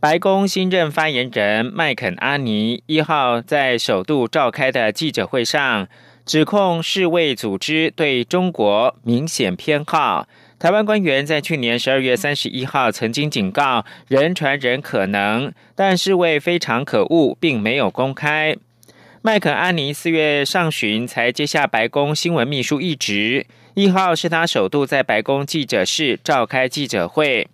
白宫新任发言人麦肯阿尼一号在首度召开的记者会上。指控世卫组织对中国明显偏好。台湾官员在去年十二月三十一号曾经警告人传人可能，但世卫非常可恶，并没有公开。麦肯阿尼四月上旬才接下白宫新闻秘书一职，一号是他首度在白宫记者室召开记者会。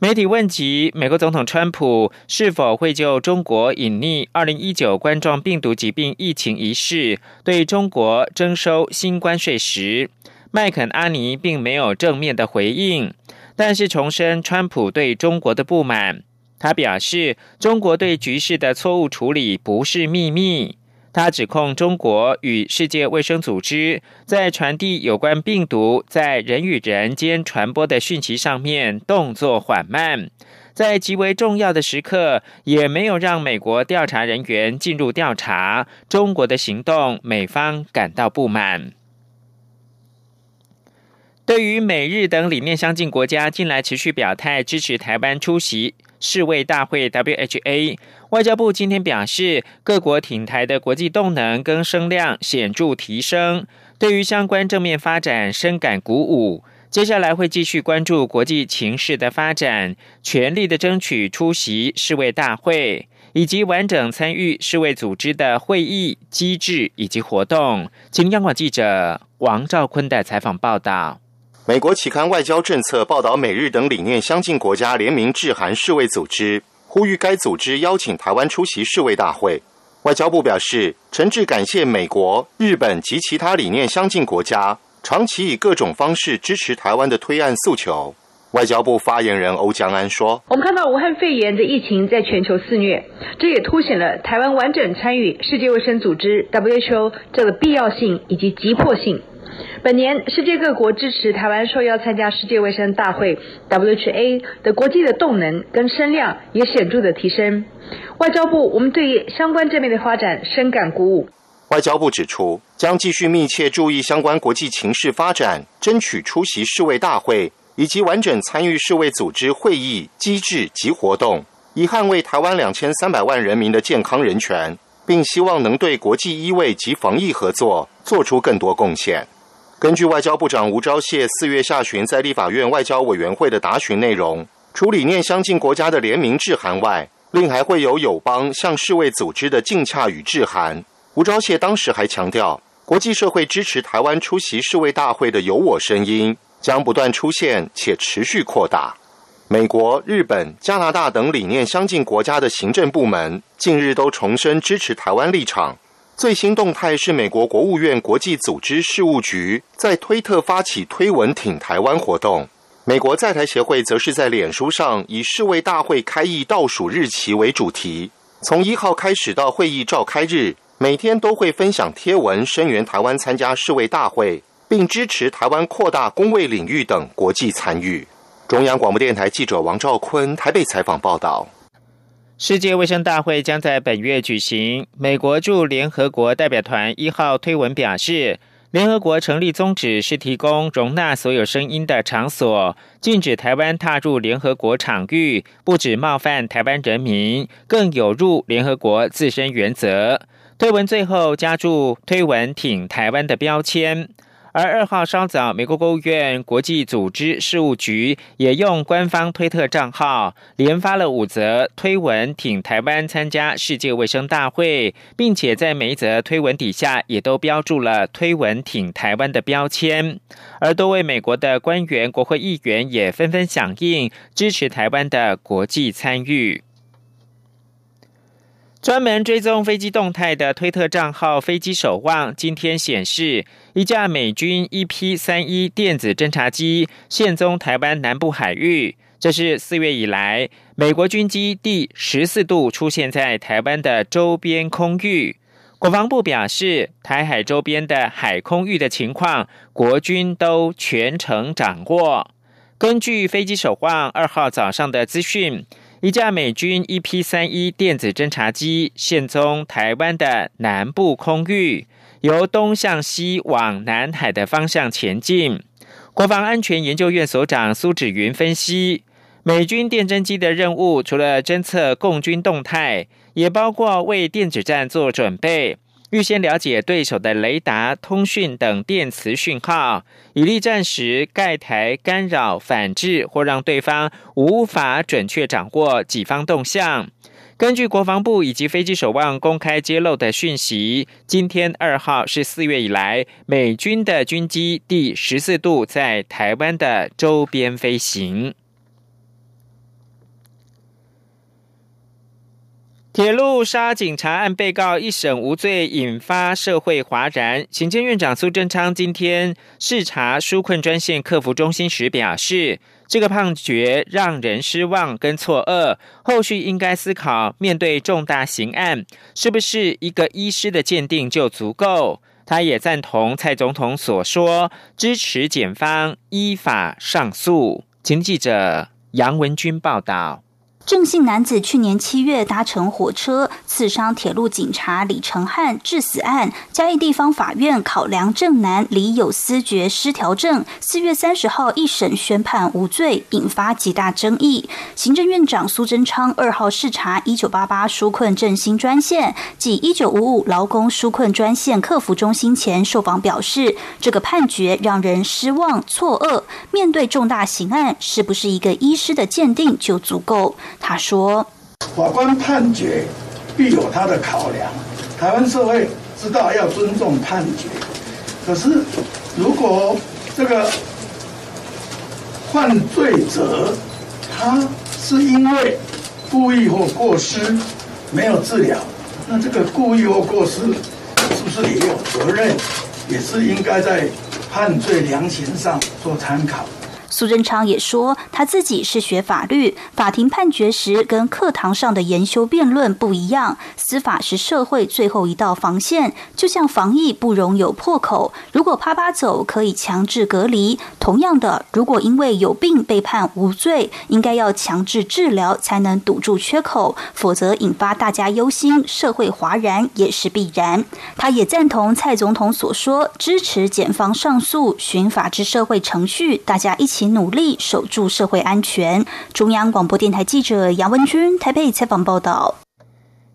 媒体问及美国总统川普是否会就中国隐匿二零一九冠状病毒疾病疫情一事对中国征收新关税时，麦肯阿尼并没有正面的回应，但是重申川普对中国的不满。他表示，中国对局势的错误处理不是秘密。他指控中国与世界卫生组织在传递有关病毒在人与人间传播的讯息上面动作缓慢，在极为重要的时刻也没有让美国调查人员进入调查中国的行动，美方感到不满。对于美日等理念相近国家近来持续表态支持台湾出席世卫大会 （WHA）。外交部今天表示，各国挺台的国际动能跟声量显著提升，对于相关正面发展深感鼓舞。接下来会继续关注国际情势的发展，全力的争取出席世卫大会，以及完整参与世卫组织的会议机制以及活动。请央广记者王兆坤的采访报道。美国期刊《外交政策》报道，美日等理念相近国家联名致函世卫组织。呼吁该组织邀请台湾出席世卫大会。外交部表示，诚挚感谢美国、日本及其他理念相近国家长期以各种方式支持台湾的推案诉求。外交部发言人欧江安说：“我们看到武汉肺炎的疫情在全球肆虐，这也凸显了台湾完整参与世界卫生组织 （WHO） 这个必要性以及急迫性。”本年，世界各国支持台湾受邀参加世界卫生大会 （WHA） 的国际的动能跟声量也显著的提升。外交部，我们对相关这面的发展深感鼓舞。外交部指出，将继续密切注意相关国际情势发展，争取出席世卫大会以及完整参与世卫组织会议机制及活动，以捍卫台湾两千三百万人民的健康人权，并希望能对国际医卫及防疫合作做出更多贡献。根据外交部长吴钊燮四月下旬在立法院外交委员会的答询内容，除理念相近国家的联名致函外，另还会有友邦向世卫组织的敬洽与致函。吴钊燮当时还强调，国际社会支持台湾出席世卫大会的有我声音将不断出现且持续扩大。美国、日本、加拿大等理念相近国家的行政部门近日都重申支持台湾立场。最新动态是，美国国务院国际组织事务局在推特发起推文挺台湾活动。美国在台协会则是在脸书上以世卫大会开议倒数日期为主题，从一号开始到会议召开日，每天都会分享贴文声援台湾参加世卫大会，并支持台湾扩大公卫领域等国际参与。中央广播电台记者王兆坤台北采访报道。世界卫生大会将在本月举行。美国驻联合国代表团一号推文表示，联合国成立宗旨是提供容纳所有声音的场所，禁止台湾踏入联合国场域，不止冒犯台湾人民，更有入联合国自身原则。推文最后加注推文挺台湾的标签。而二号稍早，美国国务院国际组织事务局也用官方推特账号连发了五则推文，挺台湾参加世界卫生大会，并且在每一则推文底下也都标注了推文挺台湾的标签。而多位美国的官员、国会议员也纷纷响应，支持台湾的国际参与。专门追踪飞机动态的推特账号“飞机守望”今天显示，一架美军 EP 三一电子侦察机现踪台湾南部海域。这是四月以来美国军机第十四度出现在台湾的周边空域。国防部表示，台海周边的海空域的情况，国军都全程掌握。根据飞机守望二号早上的资讯，一架美军 EP 三一电子侦察机现踪台湾的南部空域，由东向西往南海的方向前进。国防安全研究院所长苏芷云分析，美军电侦机的任务除了侦测共军动态。也包括为电子战做准备，预先了解对手的雷达、通讯等电磁讯号，以力战时盖台、干扰、反制或让对方无法准确掌握己方动向。根据国防部以及飞机守望公开揭露的讯息，今天二号是四月以来美军的军机第十四度在台湾的周边飞行。铁路杀警察案被告一审无罪，引发社会哗然。行政院长苏贞昌今天视察纾困专线客服中心时表示，这个判决让人失望跟错愕，后续应该思考，面对重大刑案，是不是一个医师的鉴定就足够？他也赞同蔡总统所说，支持检方依法上诉。请记者杨文君报道。郑姓男子去年七月搭乘火车刺伤铁路警察李成汉致死案，嘉义地方法院考量郑男李有思觉失调症，四月三十号一审宣判无罪，引发极大争议。行政院长苏贞昌二号视察一九八八纾困振兴专线及一九五五劳工纾困专线客服中心前受访表示，这个判决让人失望错愕。面对重大刑案，是不是一个医师的鉴定就足够？他说：“法官判决必有他的考量，台湾社会知道要尊重判决。可是，如果这个犯罪者他是因为故意或过失没有治疗，那这个故意或过失是不是也有责任？也是应该在判罪量刑上做参考。”苏贞昌也说，他自己是学法律，法庭判决时跟课堂上的研修辩论不一样。司法是社会最后一道防线，就像防疫不容有破口。如果啪啪走可以强制隔离，同样的，如果因为有病被判无罪，应该要强制治疗才能堵住缺口，否则引发大家忧心、社会哗然也是必然。他也赞同蔡总统所说，支持检方上诉，循法治社会程序，大家一起。努力守住社会安全。中央广播电台记者杨文君台北采访报道。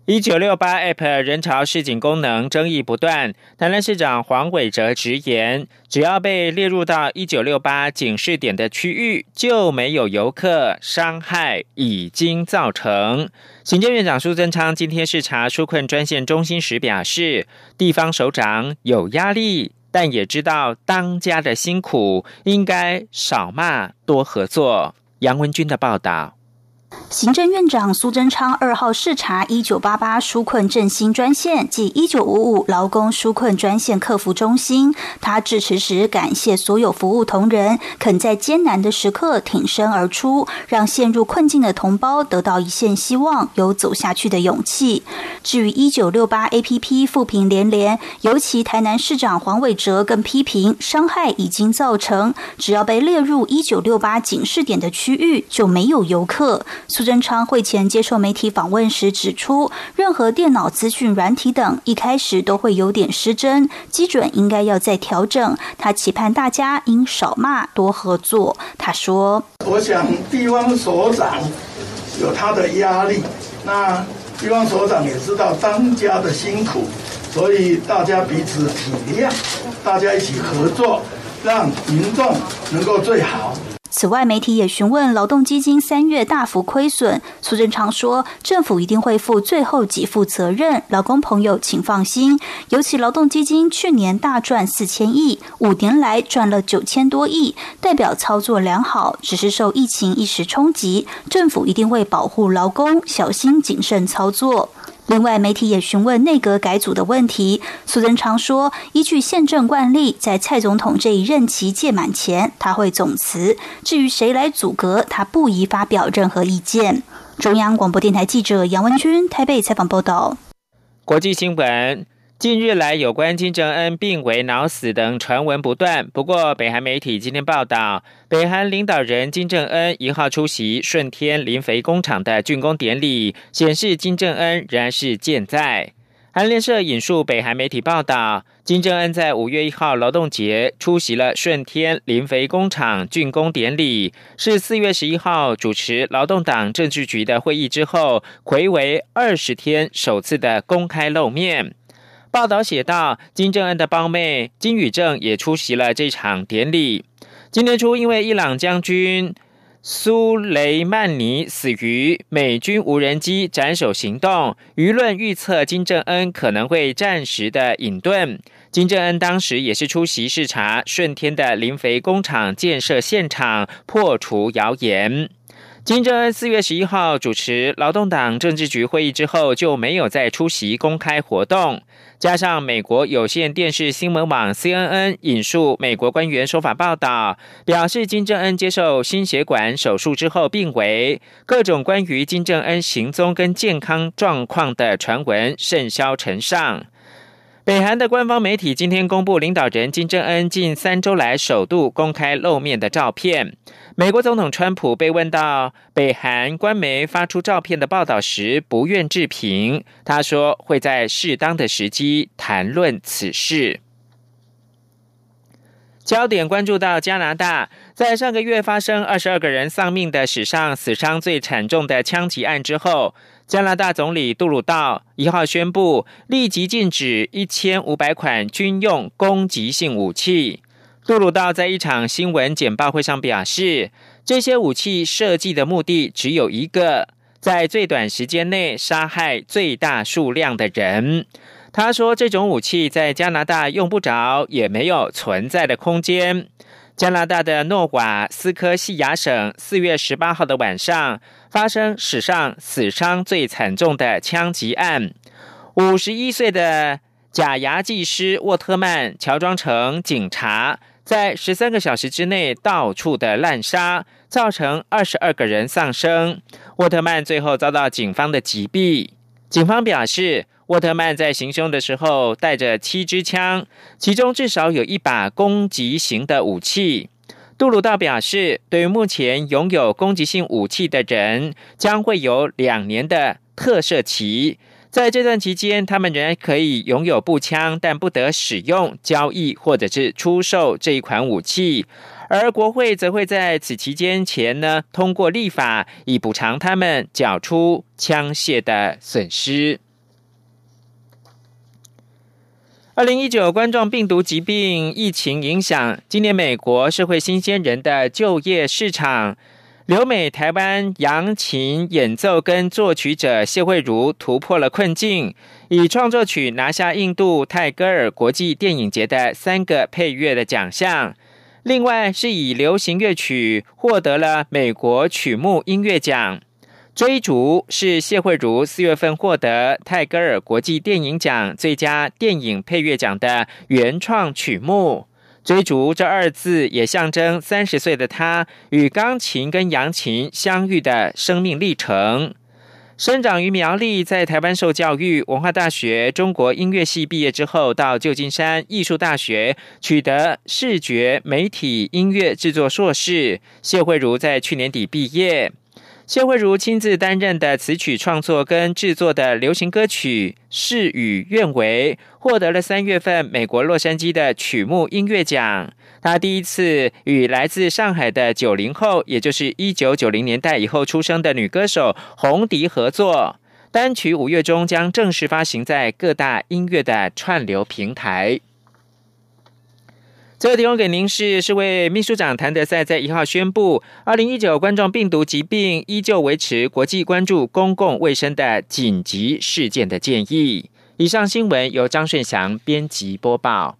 一九六八 App 人潮示警功能争议不断，台南市长黄伟哲直言，只要被列入到一九六八警示点的区域，就没有游客伤害已经造成。行政院长苏贞昌今天视察纾困专线中心时表示，地方首长有压力。但也知道当家的辛苦，应该少骂多合作。杨文军的报道。行政院长苏贞昌二号视察一九八八纾困振兴专线及一九五五劳工纾困专线客服中心，他致辞时感谢所有服务同仁肯在艰难的时刻挺身而出，让陷入困境的同胞得到一线希望，有走下去的勇气。至于一九六八 APP 负评连连，尤其台南市长黄伟哲更批评伤害已经造成，只要被列入一九六八警示点的区域就没有游客。苏贞昌会前接受媒体访问时指出，任何电脑资讯软体等一开始都会有点失真，基准应该要再调整。他期盼大家应少骂多合作。他说：“我想地方所长有他的压力，那地方所长也知道当家的辛苦，所以大家彼此体谅，大家一起合作，让民众能够最好。”此外，媒体也询问劳动基金三月大幅亏损，苏贞昌说，政府一定会负最后给付责任，劳工朋友请放心。尤其劳动基金去年大赚四千亿，五年来赚了九千多亿，代表操作良好，只是受疫情一时冲击，政府一定会保护劳工，小心谨慎操作。另外，媒体也询问内阁改组的问题。苏贞昌说，依据宪政惯例，在蔡总统这一任期届满前，他会总辞。至于谁来组阁，他不宜发表任何意见。中央广播电台记者杨文君台北采访报道。国际新闻。近日来，有关金正恩病危脑死等传闻不断。不过，北韩媒体今天报道，北韩领导人金正恩一号出席顺天磷肥工厂的竣工典礼，显示金正恩仍然是健在。韩联社引述北韩媒体报道，金正恩在五月一号劳动节出席了顺天磷肥工厂竣工典礼，是四月十一号主持劳动党政治局的会议之后，魁为二十天首次的公开露面。报道写道，金正恩的胞妹金宇正也出席了这场典礼。今年初，因为伊朗将军苏雷曼尼死于美军无人机斩首行动，舆论预测金正恩可能会暂时的隐遁。金正恩当时也是出席视察顺天的磷肥工厂建设现场，破除谣言。金正恩四月十一号主持劳动党政治局会议之后，就没有再出席公开活动。加上美国有线电视新闻网 CNN 引述美国官员说法报道，表示金正恩接受心血管手术之后病危，各种关于金正恩行踪跟健康状况的传闻甚嚣尘上。北韩的官方媒体今天公布领导人金正恩近三周来首度公开露面的照片。美国总统川普被问到北韩官媒发出照片的报道时，不愿置评。他说会在适当的时机谈论此事。焦点关注到加拿大，在上个月发生二十二个人丧命的史上死伤最惨重的枪击案之后。加拿大总理杜鲁道一号宣布立即禁止一千五百款军用攻击性武器。杜鲁道在一场新闻简报会上表示，这些武器设计的目的只有一个，在最短时间内杀害最大数量的人。他说，这种武器在加拿大用不着，也没有存在的空间。加拿大的诺瓦斯科西亚省四月十八号的晚上发生史上死伤最惨重的枪击案。五十一岁的假牙技师沃特曼乔装成警察，在十三个小时之内到处的滥杀，造成二十二个人丧生。沃特曼最后遭到警方的击毙。警方表示。沃特曼在行凶的时候带着七支枪，其中至少有一把攻击型的武器。杜鲁道表示，对于目前拥有攻击性武器的人，将会有两年的特赦期。在这段期间，他们仍然可以拥有步枪，但不得使用、交易或者是出售这一款武器。而国会则会在此期间前呢，通过立法以补偿他们缴出枪械的损失。二零一九冠状病毒疾病疫情影响，今年美国社会新鲜人的就业市场，留美台湾扬琴演奏跟作曲者谢慧茹突破了困境，以创作曲拿下印度泰戈尔国际电影节的三个配乐的奖项，另外是以流行乐曲获得了美国曲目音乐奖。追逐是谢慧茹四月份获得泰戈尔国际电影奖最佳电影配乐奖的原创曲目。追逐这二字也象征三十岁的他与钢琴跟扬琴相遇的生命历程。生长于苗栗，在台湾受教育，文化大学中国音乐系毕业之后，到旧金山艺术大学取得视觉媒体音乐制作硕士。谢慧茹在去年底毕业。谢慧茹亲自担任的词曲创作跟制作的流行歌曲《事与愿违》，获得了三月份美国洛杉矶的曲目音乐奖。他第一次与来自上海的九零后，也就是一九九零年代以后出生的女歌手红迪合作单曲，五月中将正式发行在各大音乐的串流平台。最后提供给您是，是位秘书长谭德赛在一号宣布，二零一九冠状病毒疾病依旧维持国际关注公共卫生的紧急事件的建议。以上新闻由张顺祥编辑播报。